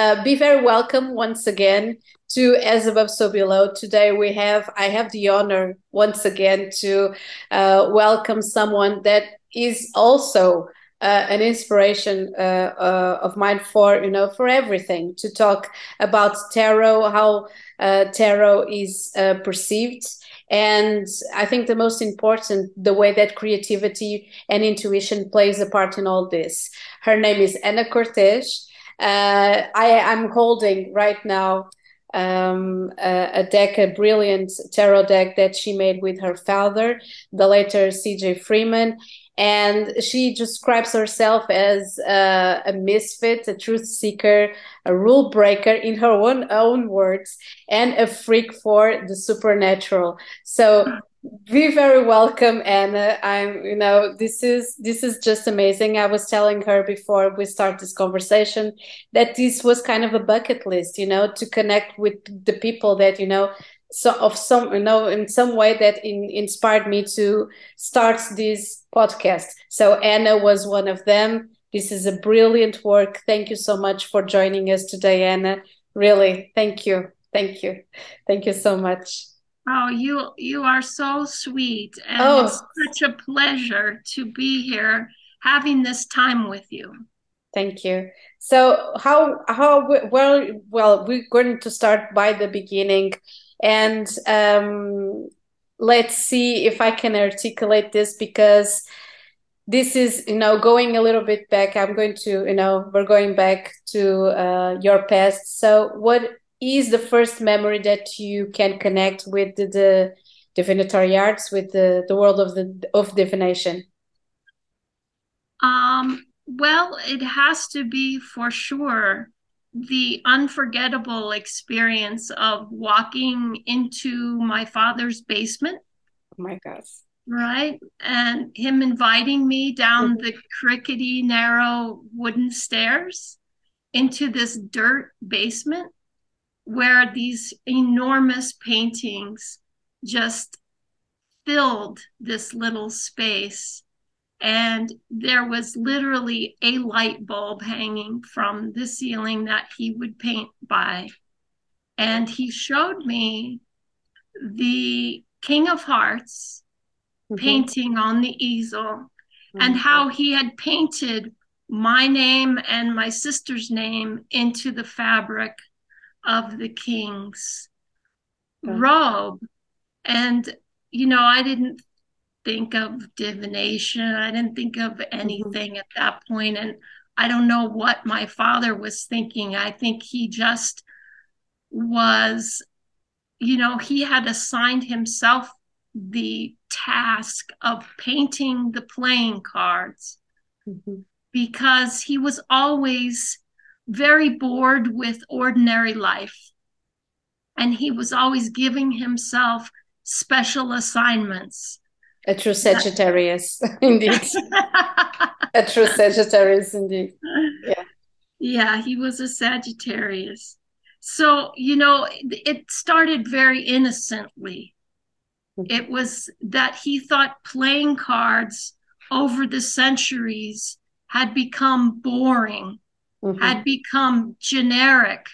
Uh, be very welcome once again to As Above So Below. Today we have I have the honor once again to uh, welcome someone that is also uh, an inspiration uh, uh, of mine for you know for everything to talk about tarot, how uh, tarot is perceived. And I think the most important, the way that creativity and intuition plays a part in all this. Her name is Ana Cortez uh, I am holding right now um, a, a, deck, a brilliant tarot deck that she made with her father, the later C.J. Freeman. And she describes herself as uh, a misfit, a truth seeker, a rule breaker in her own, own words, and a freak for the supernatural. So be very welcome ana. I'm you know this is this is just amazing. I was telling her before we start this conversation that this was kind of a bucket list you know to connect with the people that you know so of some you know in some way that in, inspired me to start this podcast. So ana was one of them. This is a brilliant work. Thank you so much for joining us today ana. Really thank you. Thank you. Thank you so much Oh, you you are so sweet, and oh. it's such a pleasure to be here having this time with you. Thank you. So, how how well well we're going to start by the beginning, and um, let's see if I can articulate this because this is you know going a little bit back. I'm going to you know we're going back to uh, your past. So, what is the first memory that you can connect with the, the divinatory arts, with the, the world of the of divination? Um, well, it has to be for sure the unforgettable experience of walking into my father's basement. Oh my gosh. Right. And him inviting me down the crickety, narrow wooden stairs into this dirt basement where these enormous paintings just filled this little space. And there was literally a light bulb hanging from the ceiling that he would paint by. And he showed me the King of Hearts mm-hmm. painting on the easel mm-hmm. and how he had painted my name and my sister's name into the fabric of the king's robe. And, you know, I didn't think of divination, I didn't think of mm-hmm. anything mm-hmm. at that point. And I don't know what my father was thinking. I think he just was, you know, he had assigned himself the task of painting the playing cards mm-hmm. because he was always very bored with ordinary life. And he was always giving himself special assignments. A true Sagittarius, indeed. a true Sagittarius, indeed. Yeah. Yeah, he was a Sagittarius. So, you know, it started very innocently. Mm-hmm. It was that he thought playing cards over the centuries had become boring mm-hmm. had become generic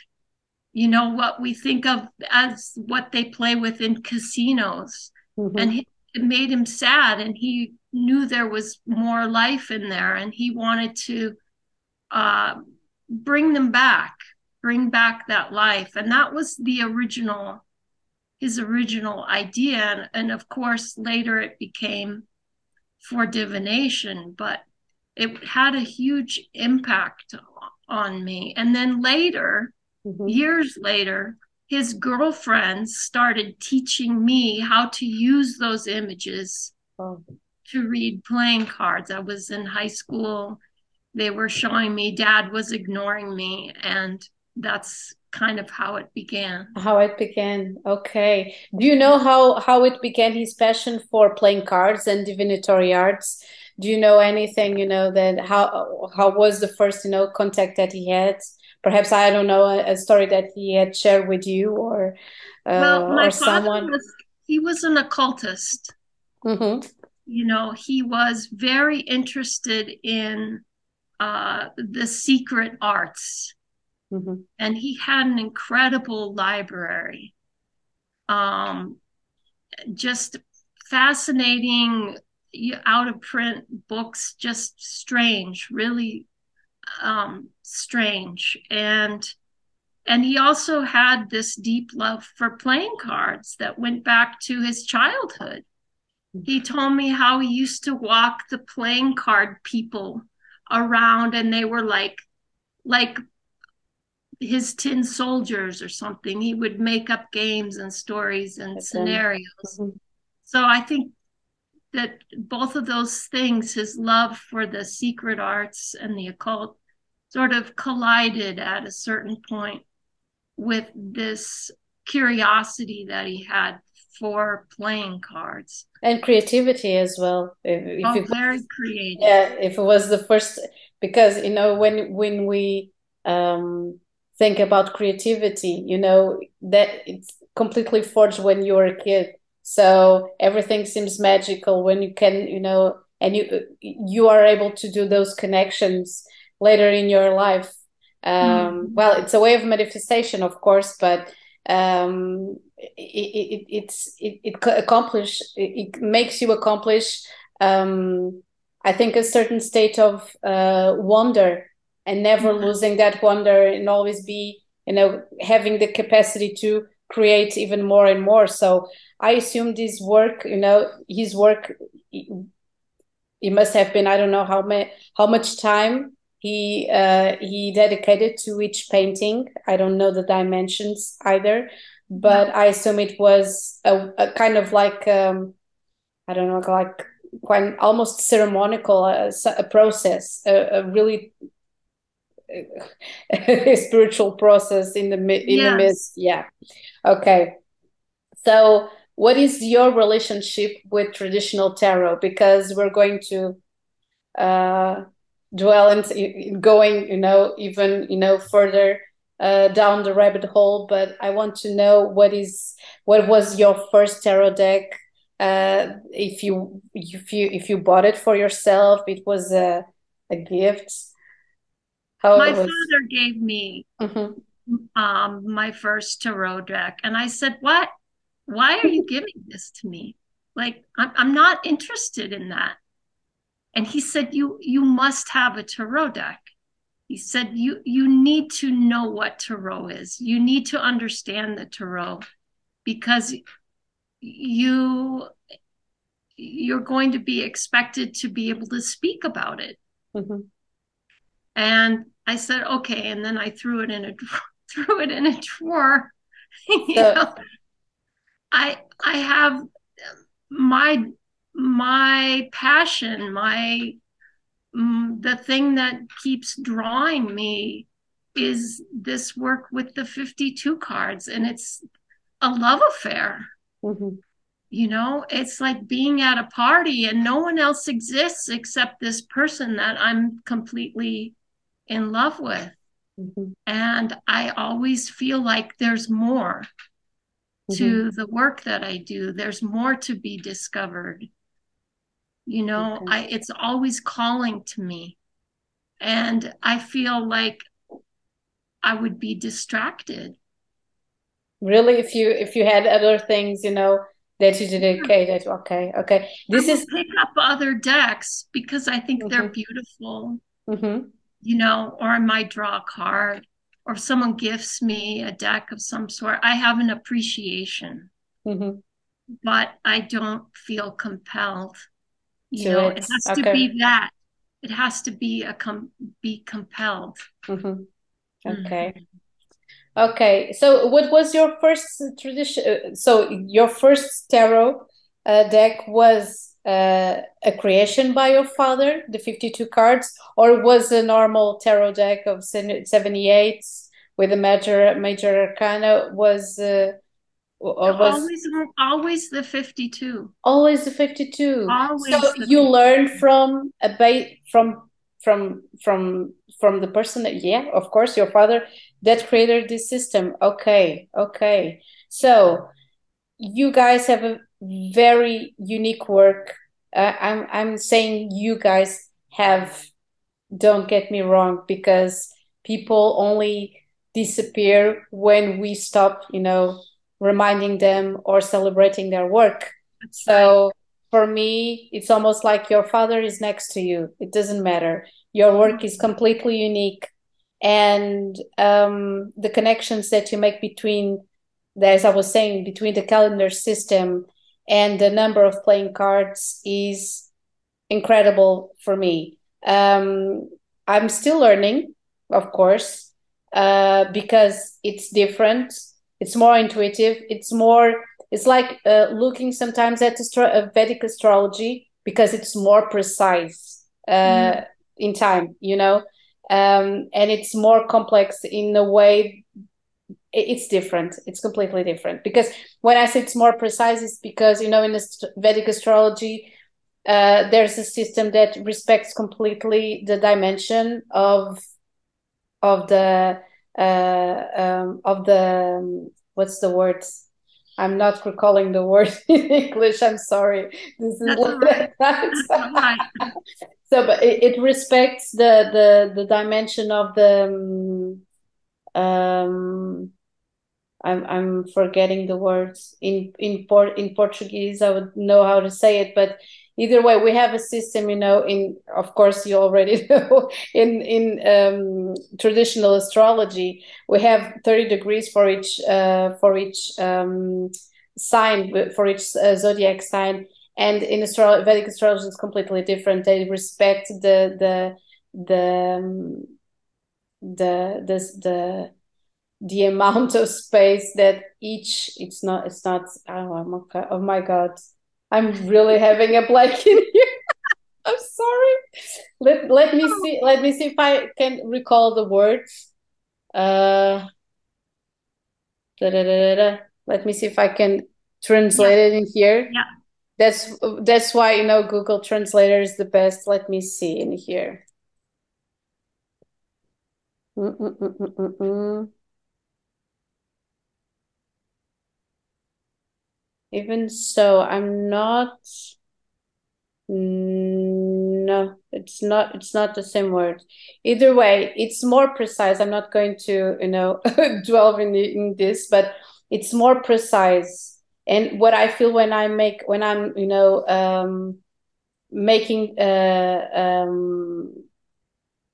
you know what we think of as what they play with in casinos mm-hmm. and he, it made him sad and he knew there was more life in there and he wanted to uh, bring them back bring back that life and that was the original his original idea and, and of course later it became for divination but it had a huge impact on me. And then later, mm-hmm. years later, his girlfriends started teaching me how to use those images oh. to read playing cards. I was in high school. They were showing me, dad was ignoring me. And that's kind of how it began how it began okay do you know how how it began his passion for playing cards and divinatory arts do you know anything you know that how how was the first you know contact that he had perhaps i don't know a, a story that he had shared with you or uh, well, my or someone was, he was an occultist mm-hmm. you know he was very interested in uh, the secret arts Mm-hmm. And he had an incredible library. Um, just fascinating out of print books, just strange, really um, strange. And and he also had this deep love for playing cards that went back to his childhood. He told me how he used to walk the playing card people around and they were like like his tin soldiers or something. He would make up games and stories and okay. scenarios. Mm-hmm. So I think that both of those things, his love for the secret arts and the occult, sort of collided at a certain point with this curiosity that he had for playing cards and creativity as well. If, if oh, very creative. Yeah, if it was the first, because you know when when we um, think about creativity, you know that it's completely forged when you're a kid. So everything seems magical when you can, you know, and you you are able to do those connections later in your life. Um, mm. Well, it's a way of manifestation, of course, but um, it, it, it's it, it accomplish it, it makes you accomplish um, I think a certain state of uh, wonder and never mm-hmm. losing that wonder and always be you know having the capacity to create even more and more so I assume his work you know his work it must have been I don't know how many how much time he uh, he dedicated to each painting. I don't know the dimensions either, but I assume it was a, a kind of like um, I don't know, like quite almost ceremonial uh, a process, a, a really spiritual process in the in yes. the midst. Yeah. Okay. So, what is your relationship with traditional tarot? Because we're going to uh, dwell in, in going, you know, even you know further uh, down the rabbit hole, but I want to know what is what was your first tarot deck. Uh, if you if you if you bought it for yourself, it was a a gift. How my father gave me mm-hmm. um, my first tarot deck, and I said, "What? Why are you giving this to me? Like, I'm I'm not interested in that." And he said, "You you must have a tarot deck." he said you you need to know what tarot is you need to understand the tarot because you you're going to be expected to be able to speak about it mm-hmm. and i said okay and then i threw it in a threw it in a drawer so, i i have my my passion my Mm, the thing that keeps drawing me is this work with the 52 cards and it's a love affair mm-hmm. you know it's like being at a party and no one else exists except this person that i'm completely in love with mm-hmm. and i always feel like there's more mm-hmm. to the work that i do there's more to be discovered you know okay. i it's always calling to me and i feel like i would be distracted really if you if you had other things you know that you did okay that okay okay this is pick up other decks because i think mm-hmm. they're beautiful mm-hmm. you know or i might draw a card or someone gifts me a deck of some sort i have an appreciation mm-hmm. but i don't feel compelled you know, it, has okay. to be that. It has to be a com- be compelled. Mm-hmm. Okay. Mm-hmm. Okay. So, what was your first tradition? Uh, so, your first tarot uh, deck was uh, a creation by your father, the fifty-two cards, or was a normal tarot deck of seventy-eight with a major major arcana? Was uh, or was always always the 52 always the 52 always so you learn from a ba- from from from from the person that yeah of course your father that created this system. Okay okay. So you guys have a very unique work uh, i'm i'm saying you guys have don't get me wrong because people only disappear when we stop, you know, reminding them or celebrating their work. So for me, it's almost like your father is next to you. It doesn't matter. Your work is completely unique. And um, the connections that you make between, as I was saying, between the calendar system and the number of playing cards is incredible for me. Um, I'm still learning, of course, uh, because it's different. It's more intuitive. It's more. It's like uh, looking sometimes at astro- uh, Vedic astrology because it's more precise uh, mm. in time. You know, um, and it's more complex in a way. It's different. It's completely different because when I say it's more precise, it's because you know in the Vedic astrology uh, there's a system that respects completely the dimension of of the uh, um, of the um, what's the word? I'm not recalling the word in English. I'm sorry. This is right. so, but it, it, respects the the the dimension of the um, um I'm I'm forgetting the words in in port in Portuguese. I would know how to say it, but either way we have a system you know in of course you already know in in um, traditional astrology we have 30 degrees for each uh, for each um, sign for each uh, zodiac sign and in astro- vedic astrology is completely different they respect the the the um, the the the the amount of space that each it's not it's not oh, okay, oh my god I'm really having a blank in here. I'm sorry. Let let me see. Let me see if I can recall the words. Uh, da, da, da, da, Let me see if I can translate yeah. it in here. Yeah. That's that's why you know Google Translator is the best. Let me see in here. Mm, mm, -mm -mm even so i'm not no it's not it's not the same word. Either way it's more precise. I'm not going to you know dwell in, in this but it's more precise. And what i feel when i make when i'm you know um making uh um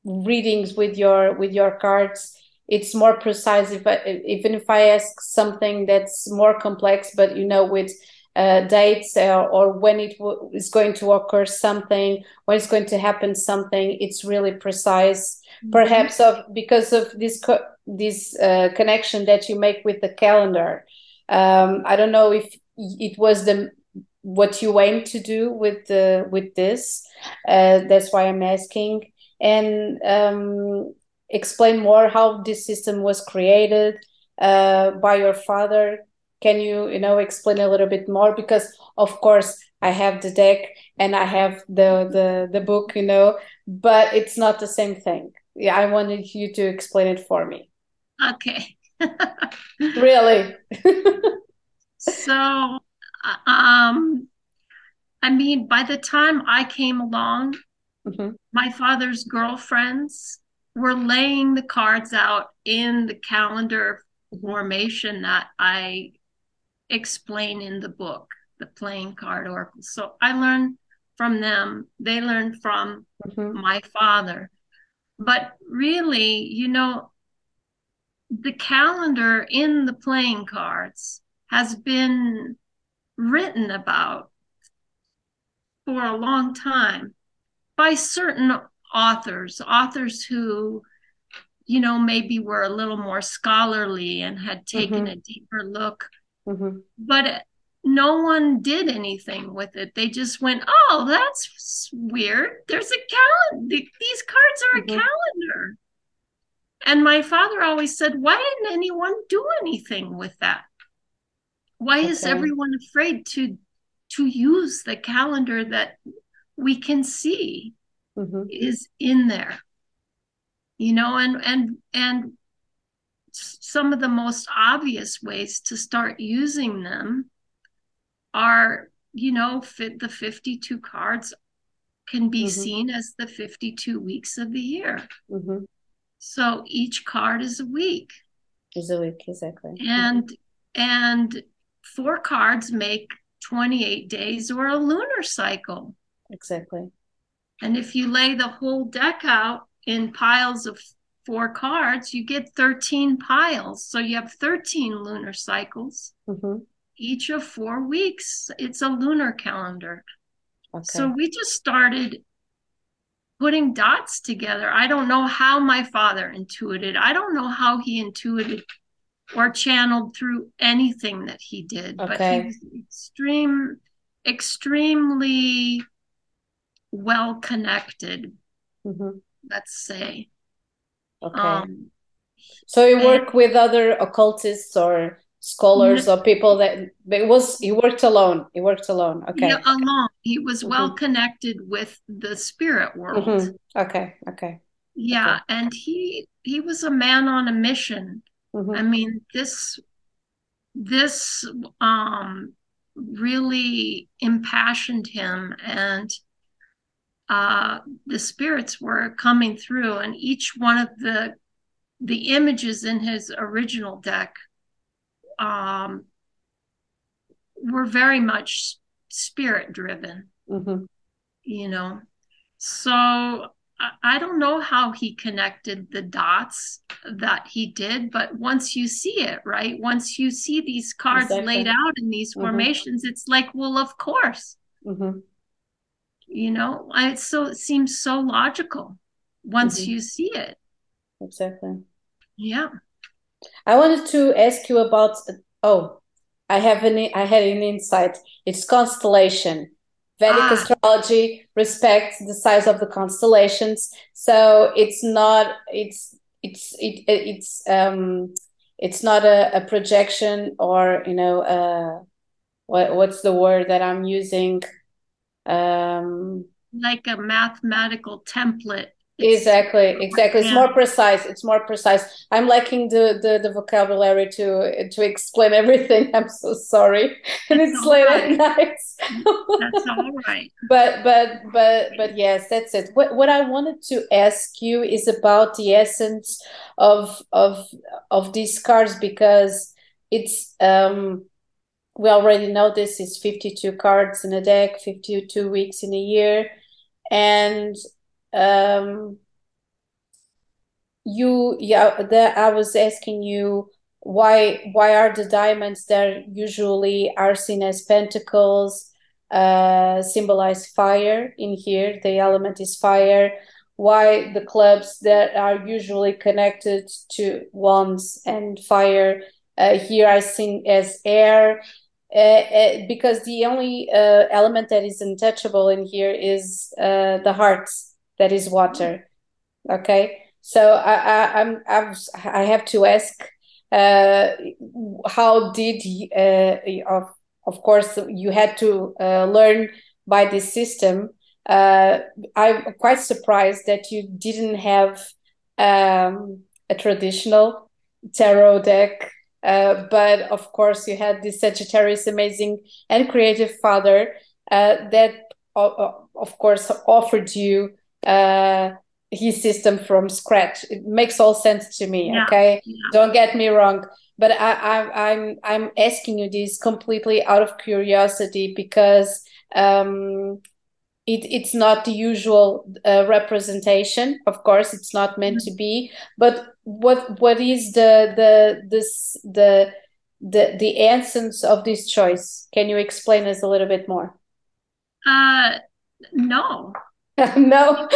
readings with your with your cards it's more precise if I, even if i ask something that's more complex but you know with uh, dates uh, or when it w- is going to occur something when it's going to happen something it's really precise. Mm-hmm. perhaps of because of this co- this uh, connection that you make with the calendar. Um, i don't know if it was the what you aim to do with the with this uh, that's why i'm asking. And um, explain more how this system was created uh, by your father? Can you, you know, explain a little bit more? Because of course I have the deck and I have the the the book, you know, but it's not the same thing. Yeah, I wanted you to explain it for me. Okay. really? so, um, I mean, by the time I came along, mm-hmm. my father's girlfriends we're laying the cards out in the calendar formation that I explain in the book, the playing card oracle. So I learned from them, they learned from mm-hmm. my father. But really, you know, the calendar in the playing cards has been written about for a long time by certain authors, authors who, you know, maybe were a little more scholarly and had taken mm-hmm. a deeper look. Mm-hmm. But no one did anything with it. They just went, "Oh, that's weird. There's a calendar. These cards are mm-hmm. a calendar." And my father always said, "Why didn't anyone do anything with that? Why okay. is everyone afraid to to use the calendar that we can see?" Mm-hmm. is in there you know and and and some of the most obvious ways to start using them are you know fit the 52 cards can be mm-hmm. seen as the 52 weeks of the year mm-hmm. so each card is a week is a week exactly and and four cards make 28 days or a lunar cycle exactly and if you lay the whole deck out in piles of four cards you get 13 piles so you have 13 lunar cycles mm-hmm. each of four weeks it's a lunar calendar okay. so we just started putting dots together. I don't know how my father intuited. I don't know how he intuited or channeled through anything that he did, okay. but he was extreme, extremely well connected. Mm-hmm. Let's say. Okay. Um, so you work with other occultists or scholars or people that but it was he worked alone he worked alone okay yeah, alone he was mm-hmm. well connected with the spirit world mm-hmm. okay okay yeah okay. and he he was a man on a mission mm-hmm. i mean this this um really impassioned him and uh the spirits were coming through and each one of the the images in his original deck um, were very much spirit driven, mm-hmm. you know. So I, I don't know how he connected the dots that he did, but once you see it, right? Once you see these cards exactly. laid out in these mm-hmm. formations, it's like, well, of course. Mm-hmm. You know, I, so it seems so logical once Mm-hmm. you see it. exactly Yeah. I wanted to ask you about. Oh, I have an. I had an insight. It's constellation. Vedic Ah. astrology respects the size of the constellations, so it's not. It's it's it, it's um it's not a, a projection or you know uh what what's the word that I'm using um Like a mathematical template. It's- exactly exactly. It's more precise it's more precise. I'm lacking the, the the vocabulary to to explain everything. I'm so sorry. And it's late right. at night. That's all right. but but but but yes that's it. What what i wanted to ask you is about the essence of of of these cards because it's um we already know this is 52 cards in a deck 52 weeks in a year. And um you yeah that i was asking you why why are the diamonds that usually are seen as pentacles uh symbolize fire? In here the element is fire. Why the clubs that are usually connected to wands and fire uh, here are seen as air uh, uh, because the only uh, element that is untouchable in here is uh, the heart that is water. Okay? So I, I I'm I've, I have to ask uh, how did uh, of of course you had to learn by this system. Uh, I'm quite surprised that you didn't have um, a traditional tarot deck uh, but of course you had this Sagittarius amazing and creative father uh, that uh, of course offered you uh, his system from scratch. It makes all sense to me. Yeah. Okay, Yeah. don't get me wrong, but I, I, I'm I'm asking you this completely out of curiosity because um, it it's not the usual uh, representation. Of course, it's not meant to be. But what what is the the this the the the essence of this choice? Can you explain us a little bit more? Uh, no, no.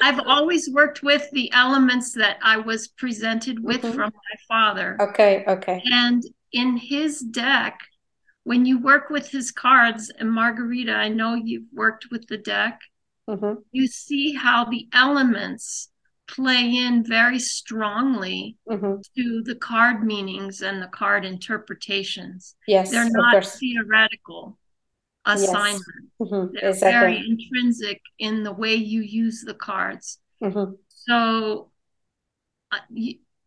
I've always worked with the elements that I was presented with Mhm. from my father. okay. Okay. And in his deck, when you work with his cards, and Margarita, I know you've worked with the deck, hmm you see how the elements play in very strongly hmm to the card meanings and the card interpretations. Yes. They're not theoretical Yes. assignments. Mhm, They're Exactly. very intrinsic in the way you use the cards. hmm So, uh,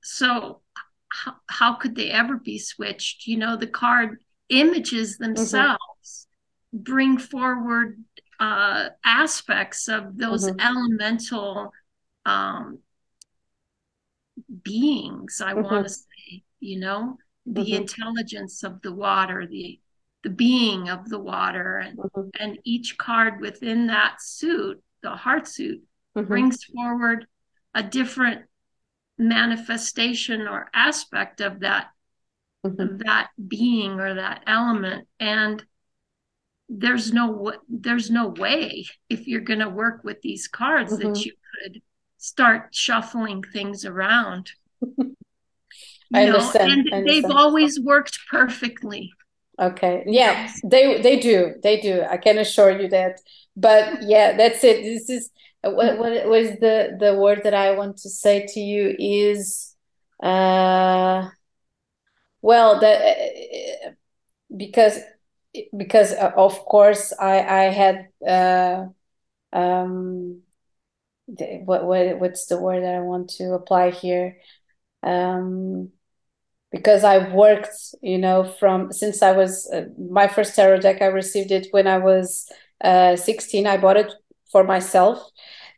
so how, how could they ever be switched? You know, the card images themselves bring forward uh, aspects of those Mhm. elemental um, beings i mm-hmm. want to say you know the mm-hmm. intelligence of the water the the being of the water and, mm-hmm. and each card within that suit the heart suit mm-hmm. brings forward a different manifestation or aspect of that mm-hmm. of that being or that element and there's no there's no way if you're going to work with these cards mm-hmm. that you could start shuffling things around I know, understand. and I understand. they've always worked perfectly okay yeah they they do they do i can assure you that but yeah that's it this is what what was the the word that i want to say to you is uh well that uh, because because uh, of course I I had uh, um what what what's the word that I want to apply here? Um because I worked you know from since I was uh, my first tarot deck I received it when I was uh 16 I bought it for myself.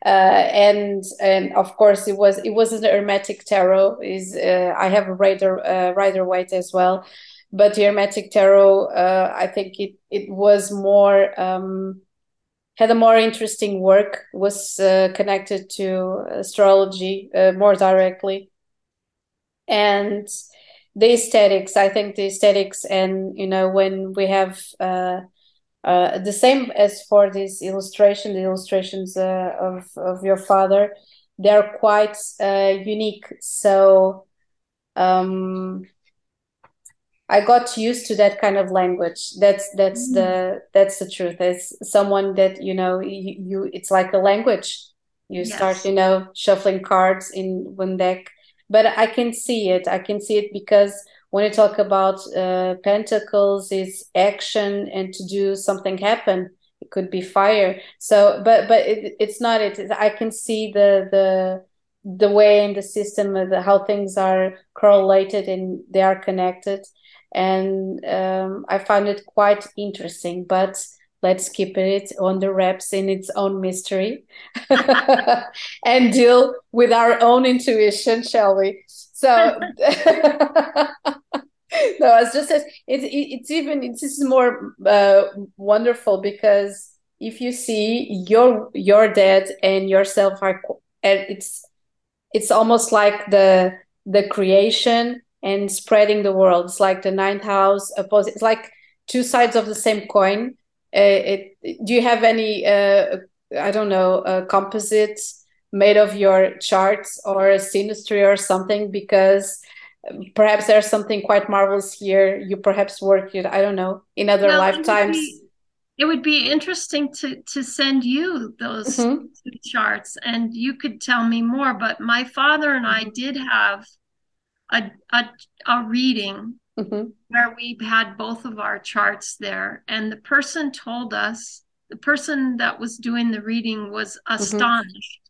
Uh, and and of course it was it was an hermetic tarot. Is uh, I have a rider uh, Rider Waite as well. But the hermetic tarot uh, i think it it was more um, had a more interesting work was uh, connected to astrology uh, more directly. And the aesthetics i think the aesthetics and you know when we have uh, uh, the same as for this illustration the illustrations uh, of of your father they're quite unique. So um, I got used to that kind of language. That's that's mm. the that's the truth. As someone that you know you, you it's like a language. You yes. start you know shuffling cards in one deck, but I can see it. I can see it because when you talk about uh, pentacles, it's action and to do something happen. It could be fire. So, but but it, it's not it. I can see the the the way in the system, the, how things are correlated and they are connected and um, I found it quite interesting. But let's keep it on the wraps in its own mystery and deal with our own intuition, shall we? So. no, it's just it, it, it's even it's more uh, wonderful because if you see your your dad and yourself are and it's it's almost like the the creation and spreading the world. It's like the ninth house opposite. It's like two sides of the same coin. Uh, it, do you have any, uh, I don't know, uh, composites made of your charts or a synastry or something? Because perhaps there's something quite marvelous here. You perhaps worked it, I don't know, in other lifetimes. It would, be, it would be interesting to to send you those mm-hmm. charts, and you could tell me more. But my father and I did have a, a, a reading mm-hmm. where we had both of our charts there. And the person told us, the person that was doing the reading was mm-hmm. astonished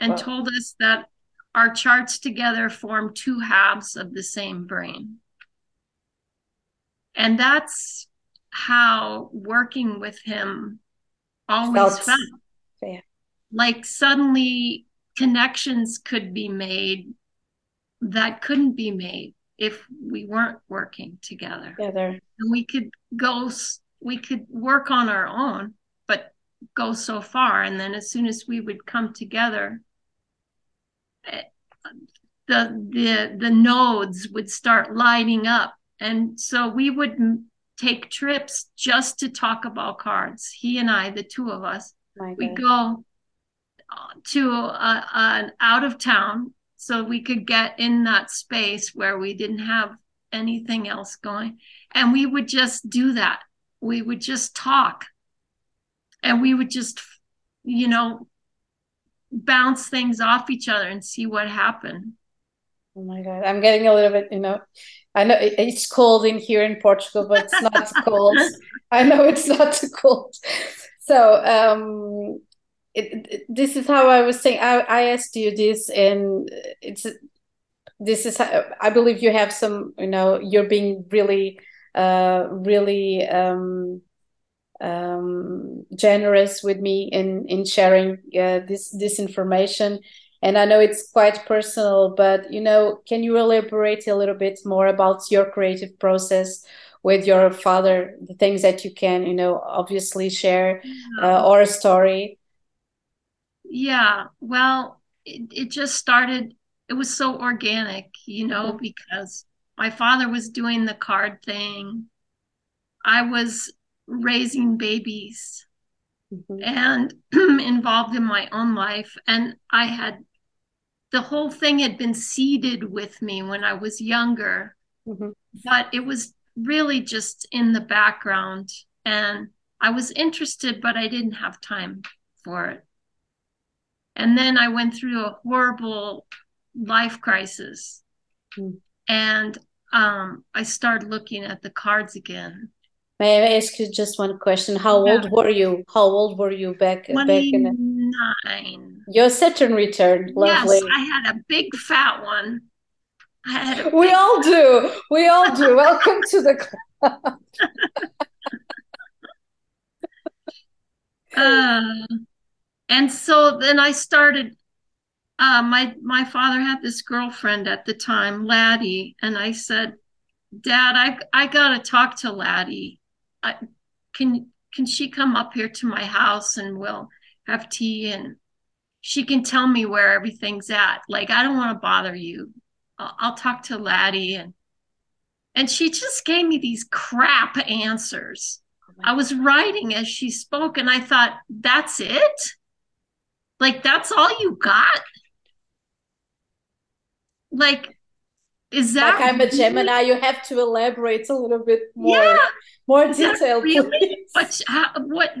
mm-hmm. and wow. told us that our charts together form two halves of the same brain. And that's how working with him always felt. felt. Yeah. Like suddenly connections could be made that couldn't be made if we weren't working together. Together. And we could go, we could work on our own, but go so far. And then as soon as we would come together, eh, the the the nodes would start lighting up, and so we would take trips just to talk about cards. He and I, the two of us, we go uh, to a, an out of town so we could get in that space where we didn't have anything else going. And we would just do that. We would just talk and we would just, you know, bounce things off each other and see what happened. Oh my God. I'm getting a little bit, you know, I know it's cold in here in Portugal, but it's not cold. I know it's not too cold. So, um, it, it, this is how I was saying. I, I asked you this, and it's this is how, I believe you have some. You know, you're being really, uh, really um, um, generous with me in in sharing uh, this this information. and I know it's quite personal, but you know, can you elaborate a little bit more about your creative process with your father? The things that you can, you know, obviously share, uh, or a story. Yeah, well, it, it just started. It was so organic, you know, mm-hmm. because my father was doing the card thing. I was raising babies mm-hmm. and involved in my own life. And I had the whole thing had been seeded with me when I was younger, mm-hmm. but it was really just in the background. And I was interested, but I didn't have time for it. And then I went through a horrible life crisis. Mm. And um, I started looking at the cards again. May I ask you just one question? How yeah. old were you? How old were you back 29. back in the... Your Saturn return. Lovely. Yes, I had a big fat one. we all do. We all do. Welcome to the club. uh, and so then I started. Uh, my my father had this girlfriend at the time, Laddie, and I said, "Dad, I I gotta talk to Laddie." I, can can she come up here to my house and we'll have tea and she can tell me where everything's at. Like I don't want to bother you. I'll, I'll talk to Laddie and and she just gave me these crap answers. I was writing as she spoke, and I thought, that's it? Like, that's all you got? Like, is that like I'm a Gemini? You have to elaborate a little bit more. Yeah, more detail, really what what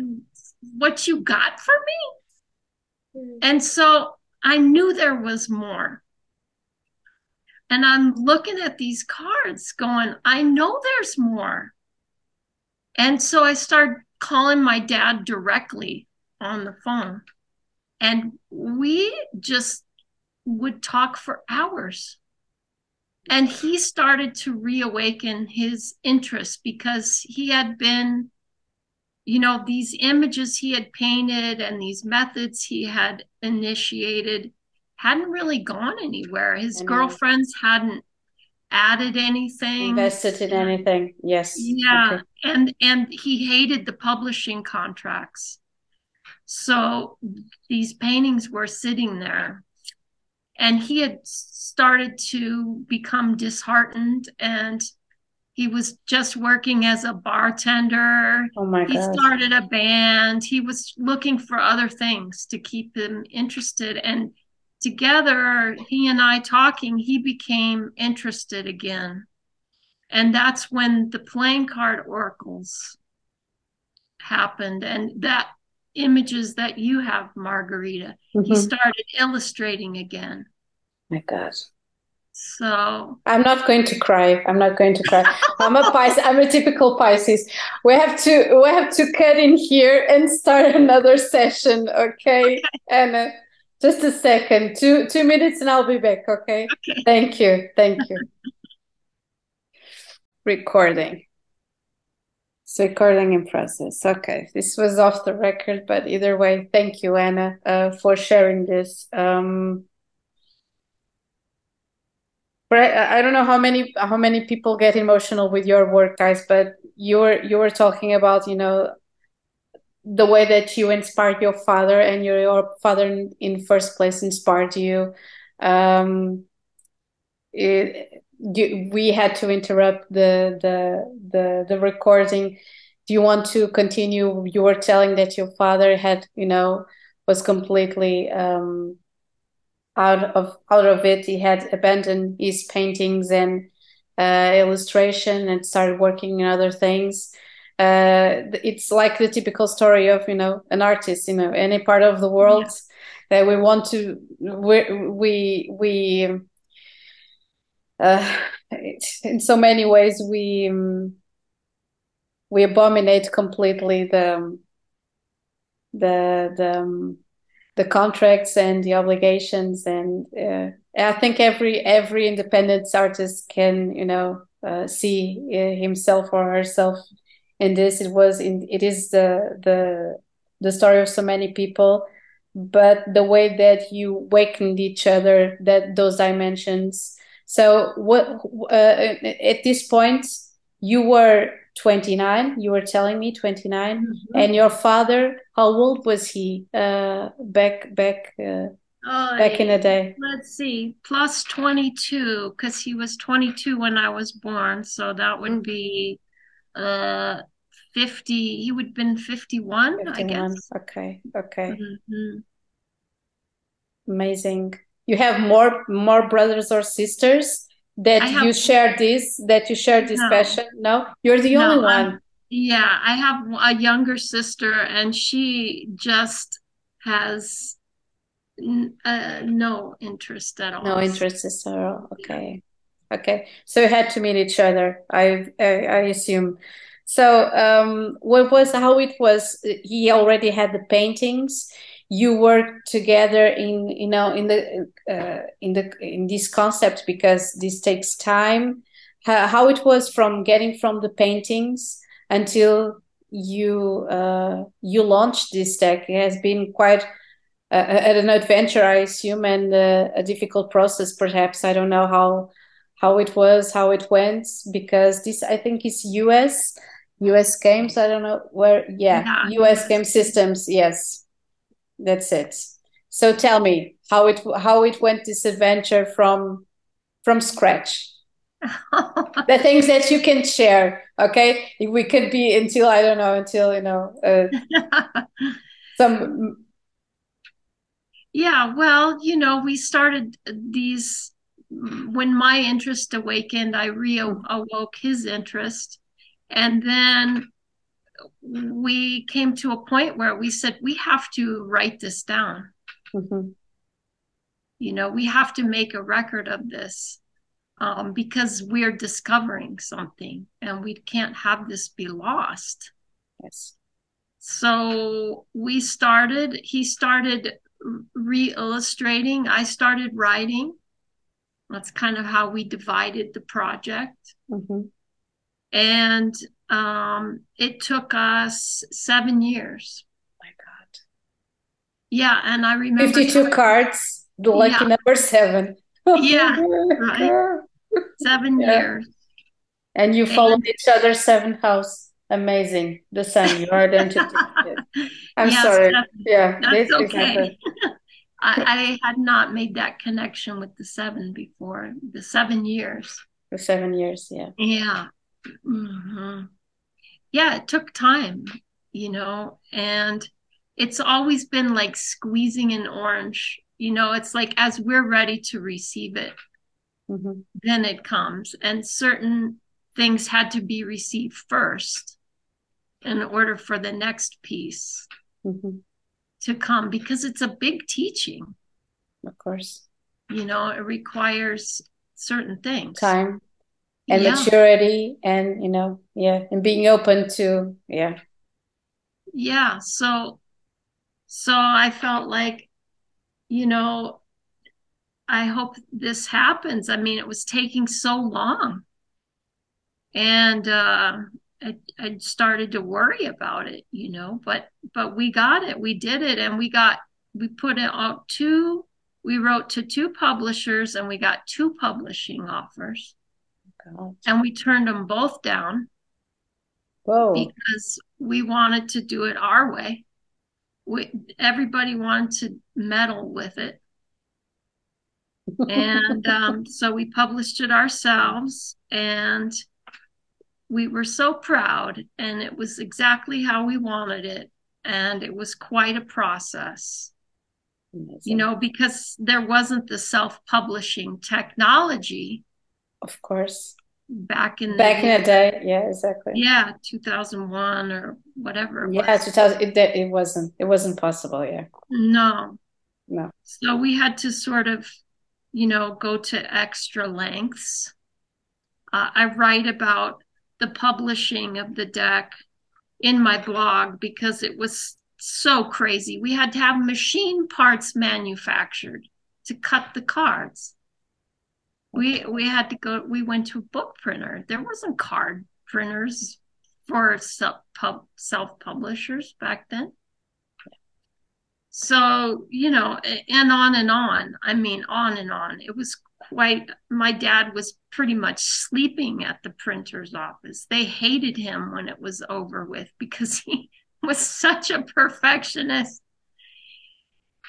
what you got for me mm. and so i knew there was more and i'm looking at these cards going i know there's more and so i start calling my dad directly on the phone and we just would talk for hours. And he started to reawaken his interest because he had been you know these images he had painted and these methods he had initiated hadn't really gone anywhere. His mm-hmm. girlfriends hadn't added anything. Invested in anything. Yes. Yeah. Okay. and and he hated the publishing contracts so these paintings were sitting there and he had started to become disheartened and he was just working as a bartender. Oh my he God. started a band. He was looking for other things to keep him interested. And together, he and I talking, he became interested again. And that's when the playing card oracles happened. And that images that you have, Margarita, mm-hmm. he started illustrating again my God. So I'm not going to cry. I'm not going to cry. I'm a Pisces. I'm a typical Pisces. We have to we have to cut in here and start another session. Okay, okay. Ana, just a second. Two two minutes and I'll be back. Okay. Okay. Thank you. Thank you. recording. Recording in process. Okay, this was off the record, but either way, thank you, Ana, uh, for sharing this. Um, I, don't know how many how many people get emotional with your work guys but you were you were talking about you know the way that you inspired your father and your, your father in, in first place inspired you um it, you, we had to interrupt the the the the recording. Do you want to continue? You were telling that your father had you know was completely um out of out of it. He had abandoned his paintings and uh, illustration and started working in other things. Uh, it's like the typical story of you know an artist you know any part of the world yeah. that we want to we we we uh, in so many ways we um, we abominate completely the the the um, the contracts and the obligations and uh, i think every every independent artist can you know uh, see uh, himself or herself in this it was in it is the the the story of so many people but the way that you awakened each other, that those dimensions. So, what uh, at this point you were 29 you were telling me 29 mm-hmm. and your father how old was he uh, back back uh, oh, back in the day let's see plus 22 because he was 22 when i was born so that would mm. be uh 50 he would have been 51, 51. i guess okay okay mm-hmm. amazing you have more more brothers or sisters that have, you share this that you share this no. passion? No? You're the no, only one. I'm, yeah i have a younger sister and she just has uh, no interest at all. No interest at all. Okay. Yeah. okay. So you had to meet each other i i, I assume. So um what was how it was he already had the paintings you work together in you know in the uh, in the in this concept because this takes time. How, how, it was from getting from the paintings until you uh, you launched this tech it has been quite uh, an adventure i assume and a difficult process perhaps. I don't know how how it was how it went because this i think is us US Games. I don't know where yeah, yeah. US Game Systems yes that's it. So tell me how it how it went this adventure from from scratch. the things that you can share, okay? We could be until I don't know until you know uh, some. Yeah, well, you know, we started these when my interest awakened. I reawoke his interest, and then we came to a point where we said we have to write this down. Mm-hmm. you know we have to make a record of this um, because we're discovering something and we can't have this be lost. Yes. So we started he started re-illustrating i started writing. That's kind of how we divided the project. Mm-hmm. and um, it took us seven years. my God. Yeah, and I remember 52 cards, the lucky yeah. number seven. yeah, right. Seven yeah. years. And you followed and, each other seven house. Amazing. The sun, your identity. I'm yes, sorry. That's, yeah, that's okay. I, I had not made that connection with the seven before. The seven years. The seven years, yeah. Yeah. Mm-hmm yeah, it took time, you know, and it's always been like squeezing an orange. You know, it's like as we're ready to receive it, mm-hmm. then it comes. And certain things had to be received first in order for the next piece mm-hmm. to come because it's a big teaching. Of course. You know, it requires certain things. Time and yeah. maturity and you know yeah and being open to yeah. Yeah so so i felt like you know i hope this happens. I mean it was taking so long. And uh I, I started to worry about it you know but but we got it. We did it and we got we put it out two we wrote to two publishers and we got two publishing offers and we turned them both down. Whoa. Because we wanted to do it our way. We, everybody wanted to meddle with it. and um, so we published it ourselves and we were so proud and it was exactly how we wanted it and it was quite a process Amazing. you know because there wasn't the self-publishing technology of course. Back in back the, in the day yeah exactly. Yeah 2001 or whatever yeah was. 2000 it, it wasn't it wasn't possible yeah. No. No. So we had to sort of you know go to extra lengths. Uh, i write about the publishing of the deck in my blog because it was so crazy. We had to have machine parts manufactured to cut the cards we we had to go we went to a book printer there wasn't card printers for self pub self publishers back then So, you know, and on and on. I mean, on and on. It was quite, my dad was pretty much sleeping at the printer's office. They hated him when it was over with because he was such a perfectionist.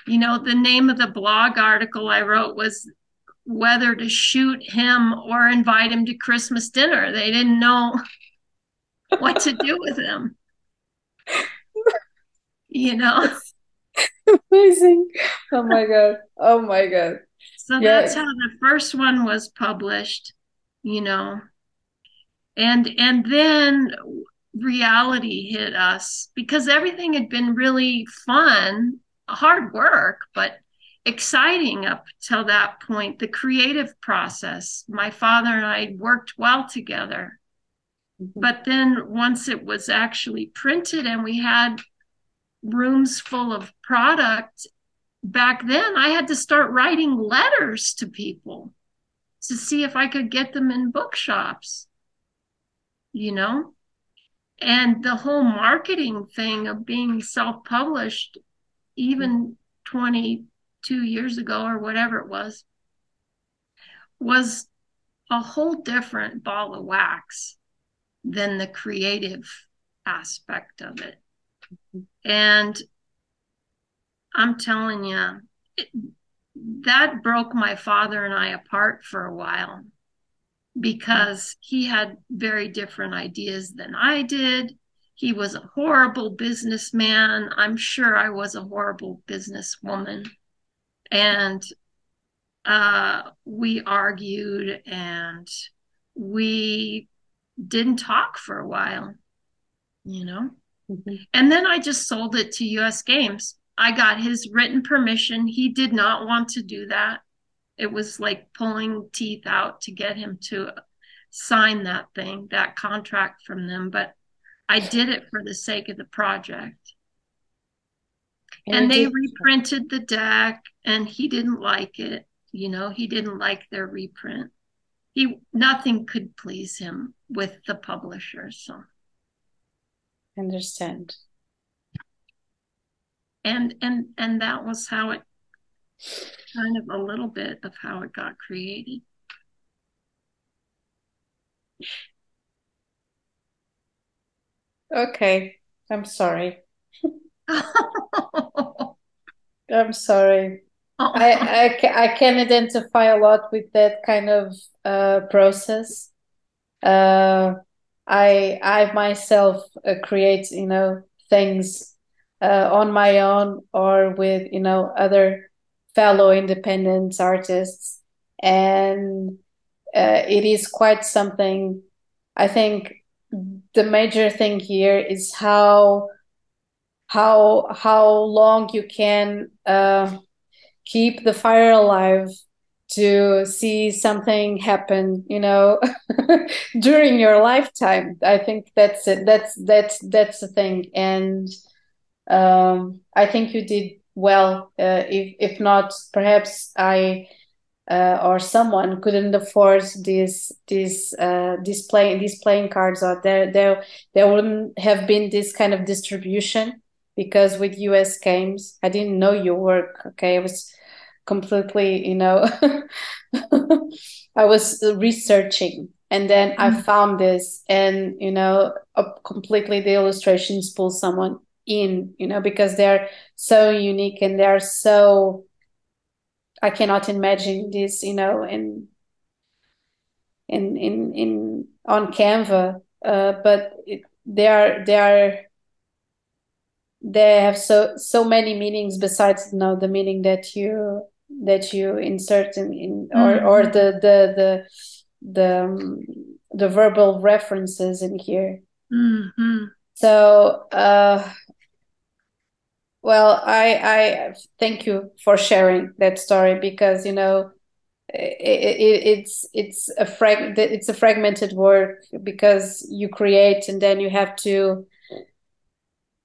You know, the name of the blog article I wrote was whether to shoot him or invite him to Christmas dinner. They didn't know what to do with him. You know? Amazing. Oh my God. Oh my God. So yeah. that's how the first one was published, you know. And and then reality hit us because everything had been really fun, hard work, but exciting up till that point. The creative process. My father and I worked well together. Mm-hmm. But then once it was actually printed and we had rooms full of product back then i had to start writing letters to people to see if i could get them in bookshops you know and the whole marketing thing of being self-published even 22 years ago or whatever it was was a whole different ball of wax than the creative aspect of it and I'm telling you, it, that broke my father and I apart for a while because he had very different ideas than I did. He was a horrible businessman. I'm sure I was a horrible businesswoman. And uh, we argued and we didn't talk for a while, you know? Mm-hmm. And then I just sold it to US Games. I got his written permission. He did not want to do that. It was like pulling teeth out to get him to sign that thing, that contract from them. But I did it for the sake of the project. And, and they reprinted the deck, and he didn't like it. You know, he didn't like their reprint. He nothing could please him with the publisher. So understand and and and that was how it kind of a little bit of how it got created okay i'm sorry i'm sorry oh. I, I, I can identify a lot with that kind of uh, process uh, I I myself uh, create you know things uh, on my own or with you know other fellow independent artists, and uh, it is quite something. I think the major thing here is how how how long you can uh, keep the fire alive to see something happen you know during your lifetime. I think that's it. That's that's that's the thing. And um, i think you did well uh, if if not perhaps i uh, or someone couldn't afford these these uh, these playing these playing cards out there there there wouldn't have been this kind of distribution because with US Games i didn't know your work okay? I was completely, you know, I was researching. And then mm-hmm. I found this and, you know, completely the illustrations pull someone in, you know, because they're so unique and they're so, I cannot imagine this, you know, in, in, in, in, on Canva, uh, but it, they are, they are, they have so so many meanings besides you know the meaning that you that you insert in, in or mm-hmm. or the the the the um, the verbal references in here. Mm-hmm. So, uh, well, I I thank you for sharing that story because you know it, it, it's it's a frag it's a fragmented work because you create and then you have to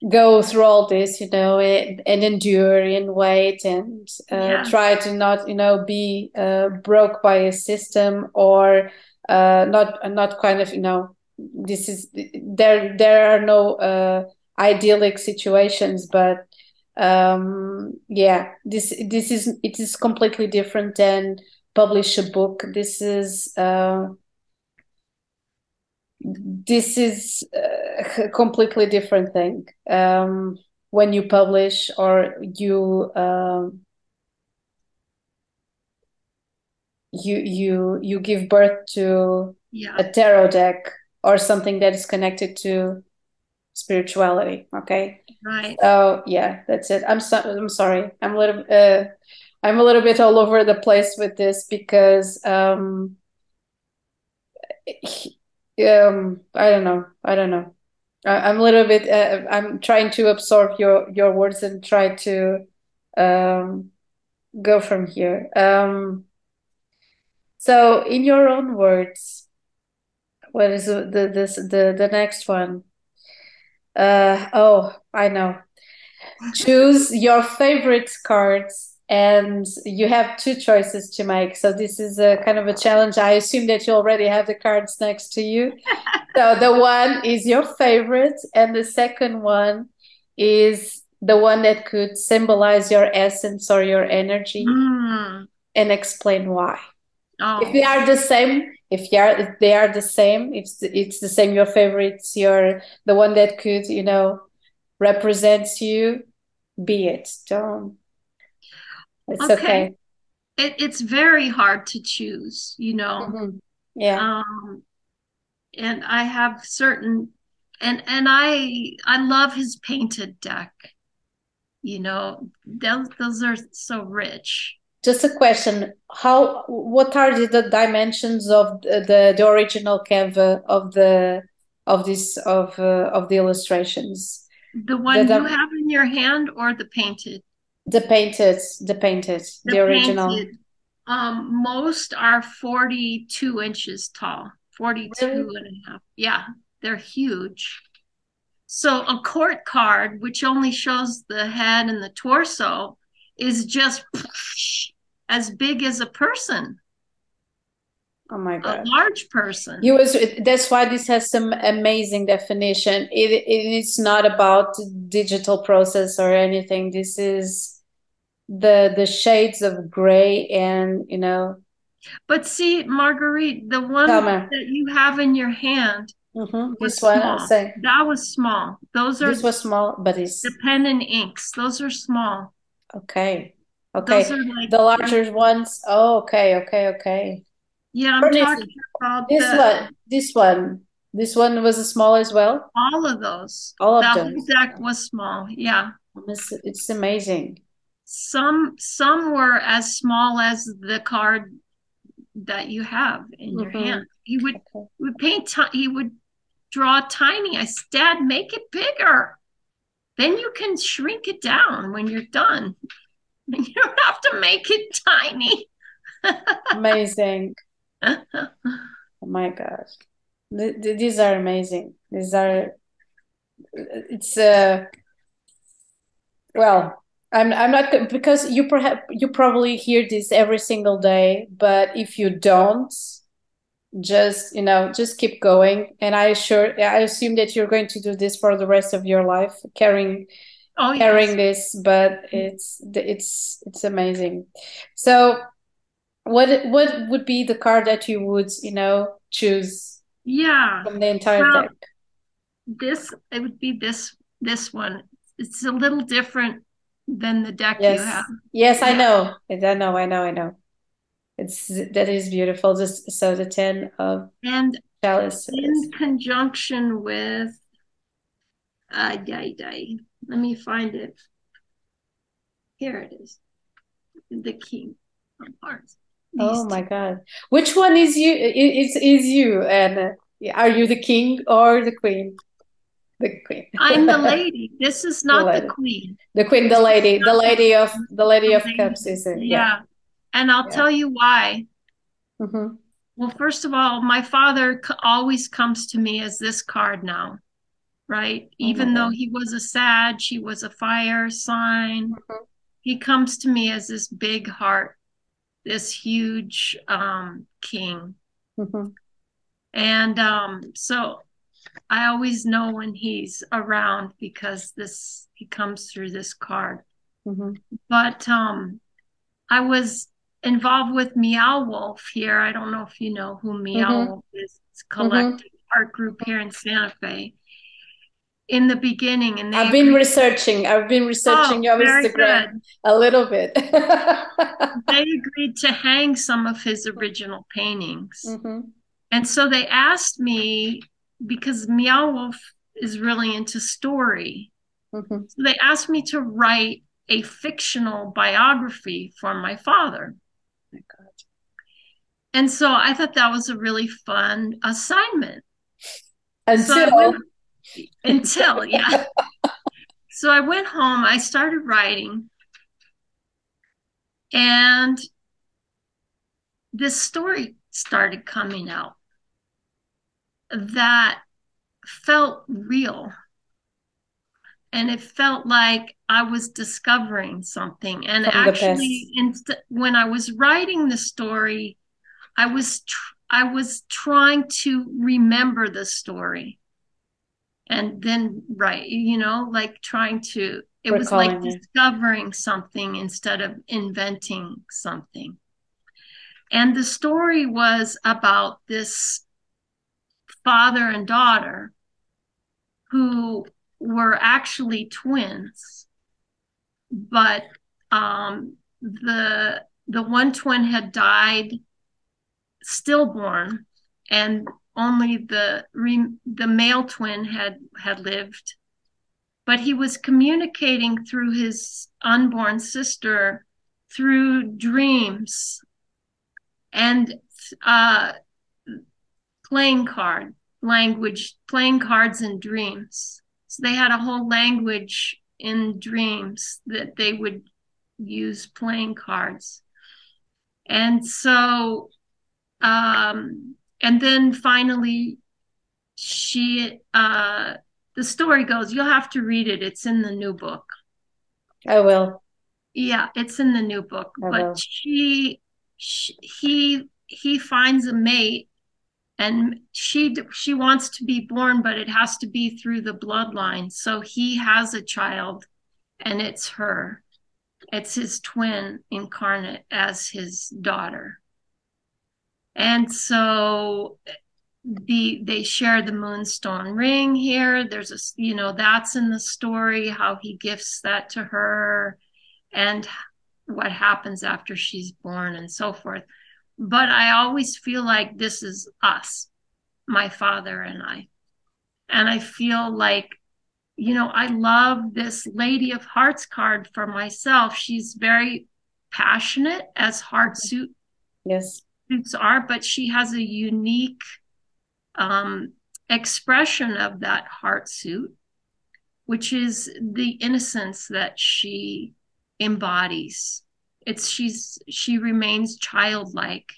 go through all this, you know, and, and endure and wait and uh, yeah. try to not, you know, be uh, broke by a system or uh, not not kind of, you know, this is there. There are no uh, idyllic situations, but um yeah this this is it is completely different than publish a book this is uh this is a completely different thing um when you publish or you um you you you give birth to Yeah. a tarot deck or something that is connected to spirituality okay Right. Oh yeah, that's it. I'm so I'm sorry. I'm a little uh I'm a little bit all over the place with this because um he- um I don't know. I don't know. I, I'm a little bit uh, I'm trying to absorb your your words and try to um go from here. Um so in your own words, what is the the this the the next one? Uh oh, I know. choose your favorite cards and you have two choices to make. So this is a kind of a challenge. I assume that you already have the cards next to you. So the one is your favorite and the second one is the one that could symbolize your essence or your energy Mm. and explain why. Oh. if they are the same if you are if they are the same if it's the same your favorites your the one that could you know represents you be it. Don't it's Okay. okay, It, it's very hard to choose, you know. Mhm. yeah Um, and I have certain, and and I I love his painted deck. You know, those those are so rich. just a question how what are the, the dimensions of the, the original canva of the of this of uh, of the illustrations The one The- you have in your hand or the painted? The painted the painted the, The original painted. Um, most are 42 inches tall, 42 Really? and a half. Yeah, they're huge. So a court card, which only shows the head and the torso, is just as big as a person, oh my god! a large person. He was. That's why this has some amazing definition. It it is not about digital process or anything. This is the the shades of gray and you know. But see, Marguerite, the one me. that you have in your hand, mhm, was This small. That was small. Those are this was small, but it's the pen and inks. Those are small. okay. Those Okay, are like the larger ones. Oh, okay, okay, okay. Yeah, I'm talking about This the, one, this one, this one was small as well. all of those. All of that them. deck was small. Yeah. It's, it's amazing. Some some were as small as the card that you have in your Mhm. hand. He would Okay. would paint ti- he would draw tiny. I said, Dad, make it bigger. Then you can shrink it down when you're done. You don't have to make it tiny. Amazing. Oh my gosh Th th these are amazing. These are, it's uh well, I'm I'm not because you perhaps you probably hear this every single day, but if you don't, just you know, just keep going. And I sure I assume that you're going to do this for the rest of your life, carrying oh yes. carrying this, but it's it's it's amazing. So what what would be the card that you would, you know, choose Yeah. from the entire Well, deck? this it would be this this one. It's a little different than the deck Yes. you have. Yes, I know. I know, I know, I know. It's that is beautiful. Just so the ten of And chalices. in conjunction with uh die die. Let me find it. Here it is. The king of hearts. Oh my God. Which one is you is is you? And are you the king or the queen? The queen. I'm the lady. This is not the lady. queen. The queen, the lady, the lady of the lady The of cups is it? Yeah. And I'll Yeah. tell you why. Mhm. Well, first of all, my father c- always comes to me as this card now, right? Even though he was a Sag, he was a fire sign. Mhm. He comes to me as this big heart, this huge um, king. Mhm. And um, so I always know when he's around because this he comes through this card. Mm-hmm. But um, I was involved with Meow Wolf here. I don't know if you know who Meow mm-hmm. Wolf is. It's a collective mm-hmm. art group here in Santa Fe. In the beginning, and I've been researching. I've been researching oh, your Instagram good. a little bit. they agreed to hang some of his original paintings, mm-hmm. and so they asked me because Meow Wolf is really into story. Mm-hmm. So they asked me to write a fictional biography for my father. And so I thought that was a really fun assignment. Until so went, until yeah. so I went home, I started writing, and this story started coming out that felt real. And it felt like I was discovering something. And From actually, inst- when I was writing the story, I was tr- I was trying to remember the story and then write, you know, like trying to it was like discovering something instead of inventing something. And the story was about this father and daughter who were actually twins, but um, the the one twin had died stillborn, and only the the male twin had had lived. But he was communicating through his unborn sister through dreams and uh, playing card language, playing cards and dreams. So they had a whole language in dreams that they would use playing cards. And so um, and then finally, she, uh, the story goes, you'll have to read it. It's in the new book. I will. Yeah, it's in the new book. I but will. she, she, he, he finds a mate and she she wants to be born but it has to be through the bloodline so he has a child and it's her it's his twin incarnate as his daughter and so the they share the moonstone ring here. There's a you know that's in the story how he gifts that to her, and what happens after she's born and so forth. But I always feel like this is us, my father and I. And I feel like, you know, I love this Lady of Hearts card for myself. She's very passionate as heart suit. Yes suits are, but she has a unique um, expression of that heart suit, which is the innocence that she embodies. It's she's she remains childlike,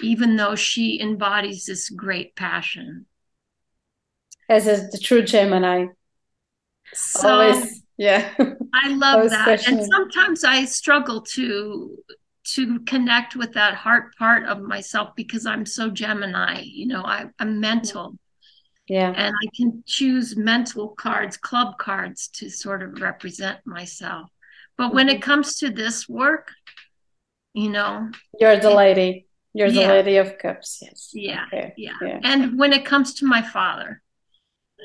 even though she embodies this great passion. As is the true Gemini. So Always, yeah. I love that. And sometimes I struggle to to connect with that heart part of myself because I'm so Gemini. You know, I, I'm mental. Yeah. And I can choose mental cards, club cards to sort of represent myself. But when mm-hmm. it comes to this work, you know, you're the lady. You're yeah. the lady of cups. Yes. Yeah, okay. yeah. Yeah. And when it comes to my father,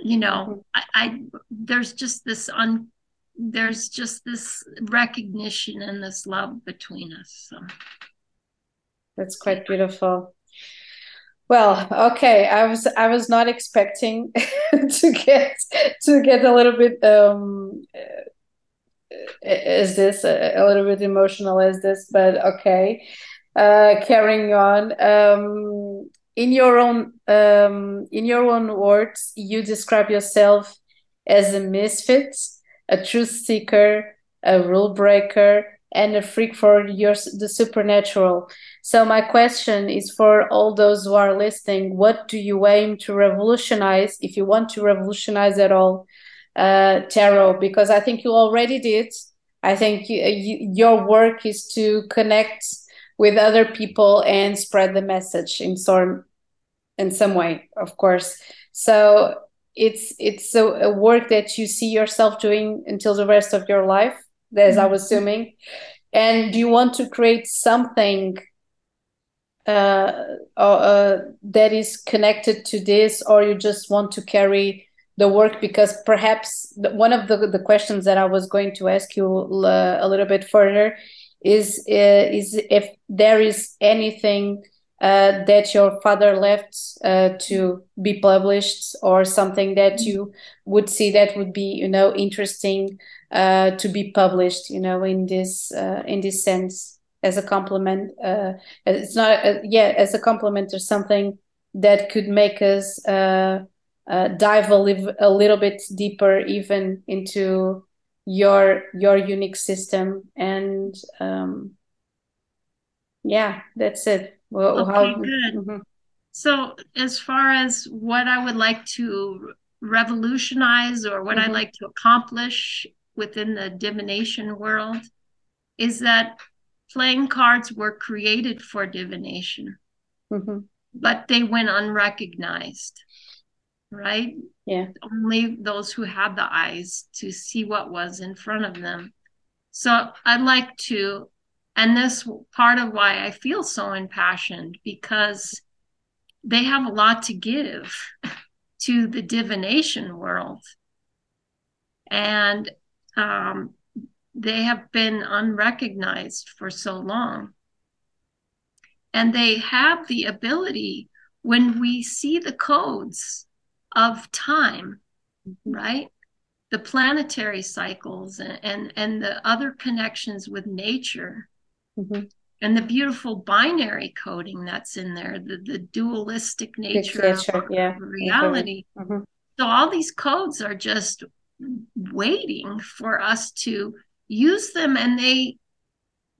you know, mm-hmm. I, I there's just this un there's just this recognition and this love between us. So. That's quite beautiful. Well, okay. I was I was not expecting to get to get a little bit um is this a, a little bit emotional is this, but okay. Uh, carrying on. Um, in your own um, in your own words, you describe yourself as a misfit a truth seeker, a rule breaker, and a freak for your, the supernatural. So my question is for all those who are listening: What do you aim to revolutionize, if you want to revolutionize at all, uh, tarot? Because I think you already did. I think you, you, your work is to connect with other people and spread the message in some in some way, of course. so it's it's a, a, work that you see yourself doing until the rest of your life as mm-hmm. i was assuming and do you want to create something uh, uh, that is connected to this or you just want to carry the work because perhaps one of the, the questions that i was going to ask you uh, a little bit further is uh, is if there is anything uh, that your father left uh, to be published or something that you would see that would be you know interesting uh, to be published you know in this uh, in this sense as a complement uh, it's not yeah as a complement or something that could make us dive a, li- a little bit deeper even into your your unique system and um, yeah that's it well, okay, how, good. Mm-hmm. So, as far as what I would like to revolutionize or what mm-hmm. I'd like to accomplish within the divination world, is that playing cards were created for divination, mm-hmm. but they went unrecognized, right? Yeah. Only those who had the eyes to see what was in front of them. So I'd like to and this part of why I feel so impassioned because they have a lot to give to the divination world. And um, they have been unrecognized for so long. And they have the ability, when we see the codes of time, mm-hmm. right? The planetary cycles and, and, and the other connections with nature, Mm-hmm. And the beautiful binary coding that's in there, the, the dualistic nature of yeah. reality. Mm-hmm. So all these codes are just waiting for us to use them and they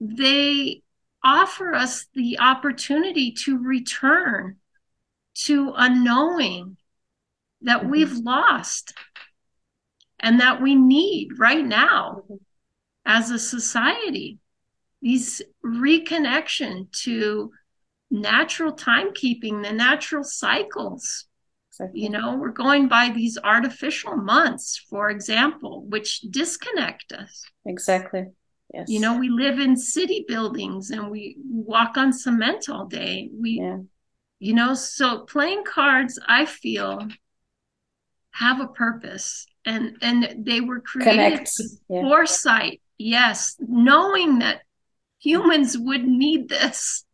they offer us the opportunity to return to a knowing that mm-hmm. we've lost and that we need right now mm-hmm. as a society these reconnection to natural timekeeping, the natural cycles. Exactly. You know, we're going by these artificial months, for example, which disconnect us. Exactly. Yes. You know, we live in city buildings and we walk on cement all day. We, yeah. you know, so playing cards, I feel, have a purpose, and and they were created with yeah. foresight. Yes, knowing that humans would need this.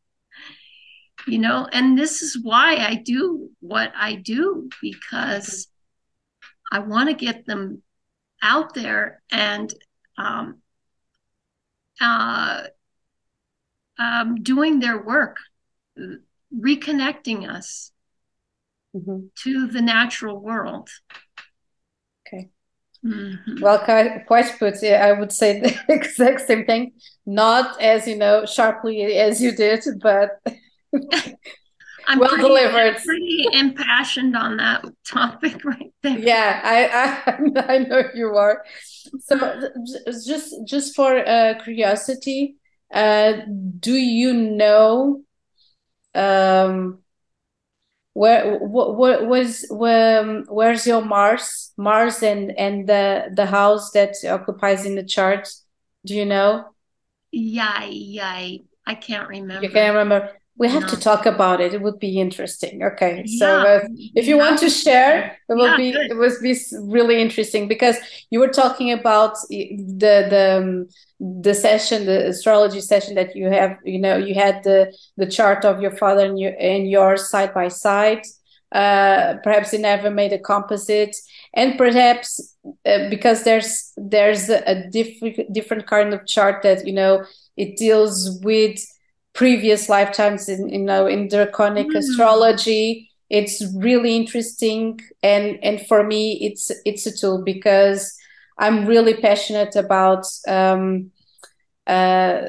You know and this is why i do what i do because i want to get them out there and um, uh, um, doing their work reconnecting us mm-hmm. to the natural world okay Mm-hmm. Well, quite, put. Yeah, I would say the exact same thing. Not as you know sharply as you did, but I'm well pretty, delivered. I'm pretty impassioned on that topic right there. Yeah, I I, I know you are. So just just for uh, curiosity, uh, do you know um, where what, what was where, where's your mars? Mars and and the the house that occupies in the chart do you know? Yeah yeah i can't remember you can't remember we have no. to talk about it it would be interesting okay yeah. so uh, if you yeah. want to share it will yeah, be good. it would be really interesting because you were talking about the the um, the session the astrology session that you have you know you had the the chart of your father and your and yours side by side uh perhaps you never made a composite and perhaps uh, because there's there's a, a different different kind of chart that you know it deals with previous lifetimes in you know in draconic mm. astrology it's really interesting and and for me it's it's a tool because i'm really passionate about um uh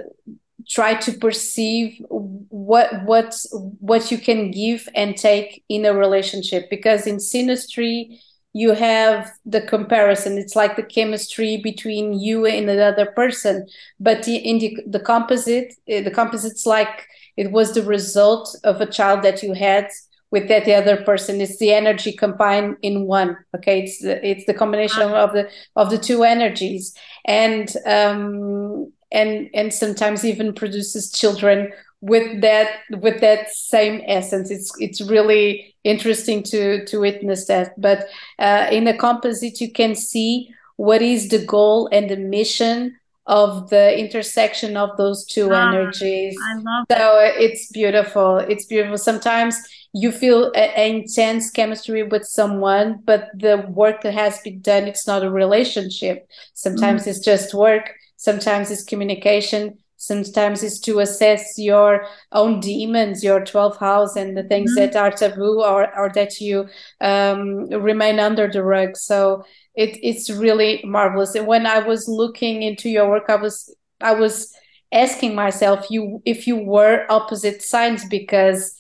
try to perceive what what what you can give and take in a relationship because in synastry you have the comparison. It's like the chemistry between you and another person. But in the, the composite eh, the composite's like it was the result of a child that you had with that the other person. It's the energy combined in one okay? It's the, it's the combination of the of the two energies. And um and and sometimes even produces children with that with that same essence it's it's really interesting to to witness that but uh, in a composite you can see what is the goal and the mission of the intersection of those two ah, energies. I love so it. it's beautiful. It's beautiful. Sometimes you feel an intense chemistry with someone, but the work that has been done, it's not a relationship. Sometimes mm-hmm. it's just work. Sometimes it's communication. Sometimes it's to assess your own demons, your 12th house, and the things mm-hmm. that are taboo or, or that you um, remain under the rug. So it, it's really marvelous. And when I was looking into your work, I was I was asking myself you if you were opposite signs because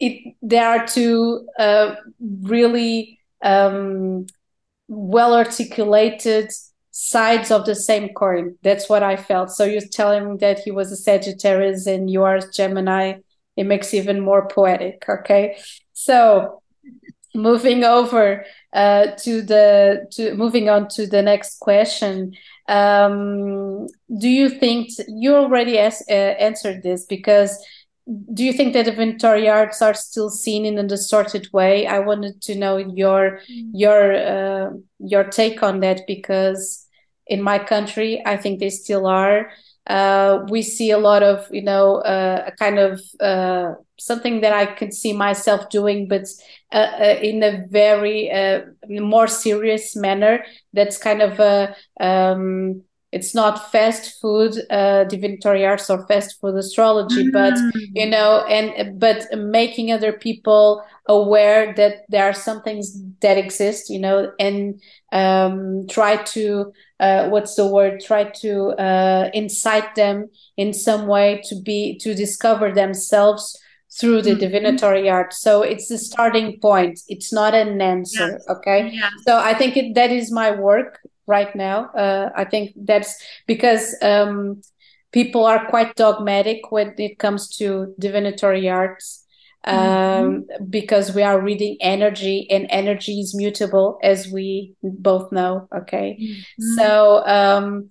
it there are two uh, really um, well articulated sides of the same coin. That's what I felt. So you're telling me that he was a Sagittarius and you are Gemini. It makes even more poetic. Okay, so moving over uh, to the to moving on to the next question um, do you think you already as, uh, answered this because do you think that divinatory arts are still seen in a distorted way i wanted to know your mm. your uh, your take on that because in my country i think they still are uh, we see a lot of you know uh, a kind of uh, something that I could see myself doing, but uh, uh, in a very uh, more serious manner. That's kind of a um, it's not fast food uh, divinatory arts or fast food astrology mm. but you know and but making other people aware that there are some things that exist you know and um, try to uh, what's the word try to uh, incite them in some way to be to discover themselves through the mm-hmm. divinatory art so it's the starting point it's not an answer yes. okay yes. so i think it, that is my work right now. Uh, I think that's because um, people are quite dogmatic when it comes to divinatory arts. Um, mm-hmm. because we are reading energy and energy is mutable as we both know okay mm-hmm. so um,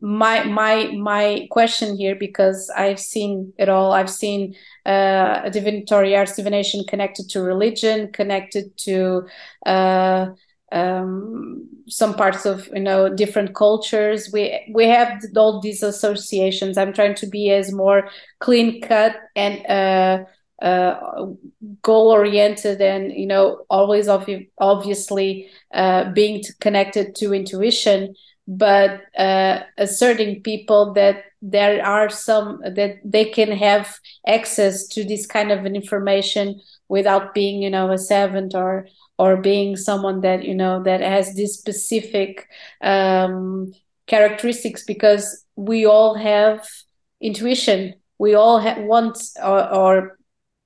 my my my question here because i've seen it all i've seen uh, divinatory arts divination connected to religion connected to uh, um, some parts of you know different cultures. We we have all these associations. I'm trying to be as more clean cut and uh, uh, goal oriented and you know always obvi- obviously uh, being connected to intuition. But uh, asserting people that there are some that they can have access to this kind of information without being you know a servant or or being someone that you know that has this specific um, characteristics because we all have intuition. We all have want or, or,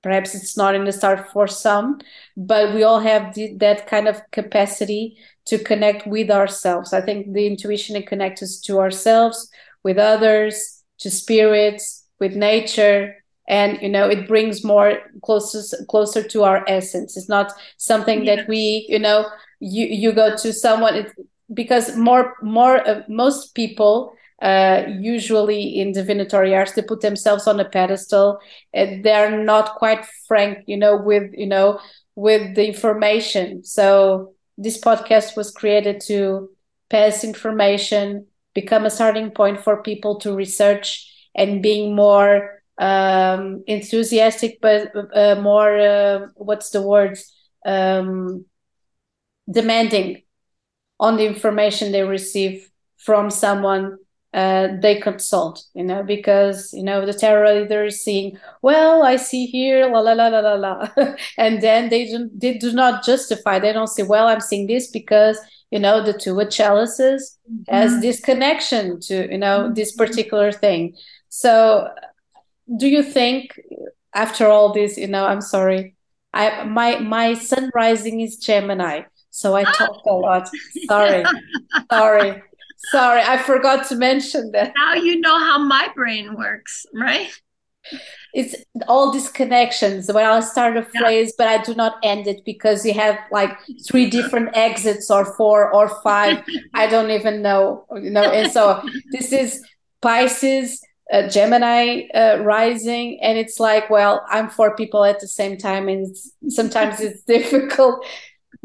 perhaps it's not in the start for some but we all have that kind of capacity to connect with ourselves. I think the intuition it connects us to ourselves with others to spirits with nature and you know it brings more closer closer to our essence it's not something yes. that we you know you you go to someone it, because more more uh, most people uh, usually in divinatory arts they put themselves on a pedestal and they're not quite frank you know with you know with the information so this podcast was created to pass information become a starting point for people to research and being more um, enthusiastic, but uh, more uh, what's the word? Um, demanding on the information they receive from someone uh, they consult, you know, because you know the tarot leader is seeing, well, I see here, la la la la la la, and then they do, they do not justify. They don't say, well, I'm seeing this because you know the two chalices mm-hmm. has this connection to you know mm-hmm. this particular thing. So do you think after all this you know i'm sorry i my my sun rising is gemini so i talk a lot. Sorry sorry sorry i forgot to mention that. Now you know how my brain works right? It's all these connections. When i start a phrase yeah. but i do not end it because you have like three different exits or four or five. I don't even know you know and so this is pisces uh, gemini uh, rising and it's like well i'm four people at the same time and sometimes it's difficult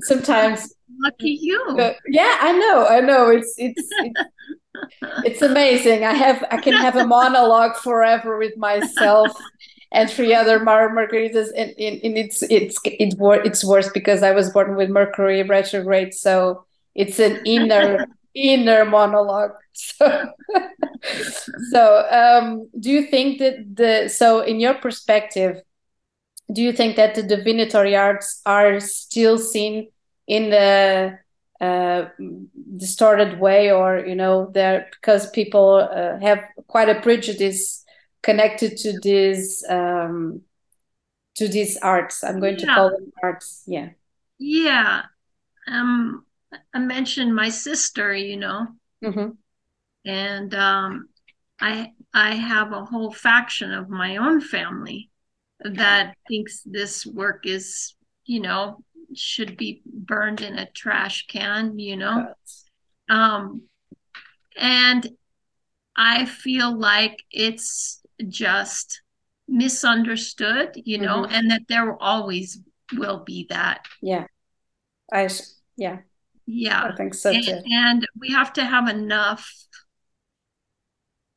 sometimes lucky you uh, yeah i know i know it's it's, it's it's amazing. I have I can have a monologue forever with myself and three other Mar- margaritas, and, and, and it's it's it's it's worse because I was born with Mercury retrograde, so it's an inner inner monologue. So, so um, do you think that the so in your perspective, do you think that the divinatory arts are still seen in the uh, distorted way or you know there because people uh, have quite a prejudice connected to this um, to these arts i'm going yeah. to call them arts yeah yeah um i mentioned my sister you know mm-hmm. and um i i have a whole faction of my own family that thinks this work is you know should be burned in a trash can, you know? Um, and I feel like it's just misunderstood, you know, mm-hmm. and that there always will be that. Yeah. I, yeah. Yeah. I think so too. And, and we have to have enough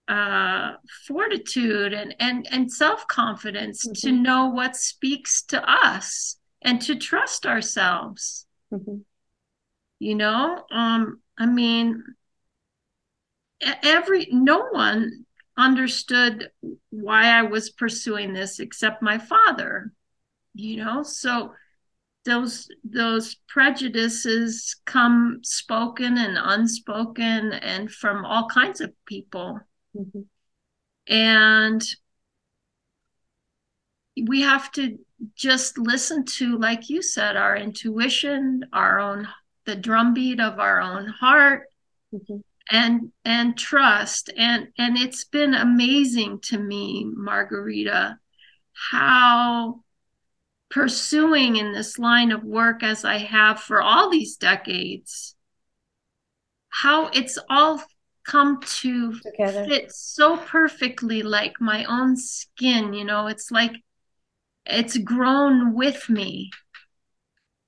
uh, fortitude and and and self confidence mm-hmm. to know what speaks to us and to trust ourselves. Mm-hmm. You know, um, I mean, every no one understood why I was pursuing this except my father. You know, so those those prejudices come spoken and unspoken and from all kinds of people. Mm-hmm. And we have to just listen to like you said our intuition our own the drumbeat of our own heart mm-hmm. and and trust and and it's been amazing to me Margarida how pursuing in this line of work as i have for all these decades how it's all come to Together. fit so perfectly like my own skin you know? It's like it's grown with me.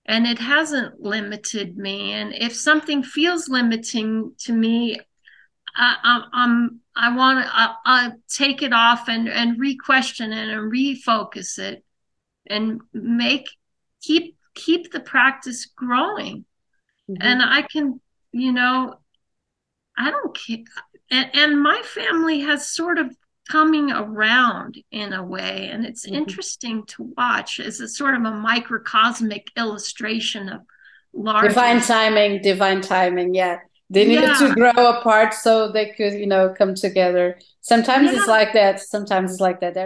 And it hasn't limited me. And if something feels limiting to me I, I'm, I want to take it off and, and re-question it and refocus it and make keep keep the practice growing mm-hmm. and I can you know I don't care and, and my family has sort of coming around in a way and it's mm-hmm. interesting to watch as a sort of a microcosmic illustration of large divine timing divine timing yeah they needed yeah. to grow apart so they could you know come together sometimes yeah. it's like that sometimes it's like that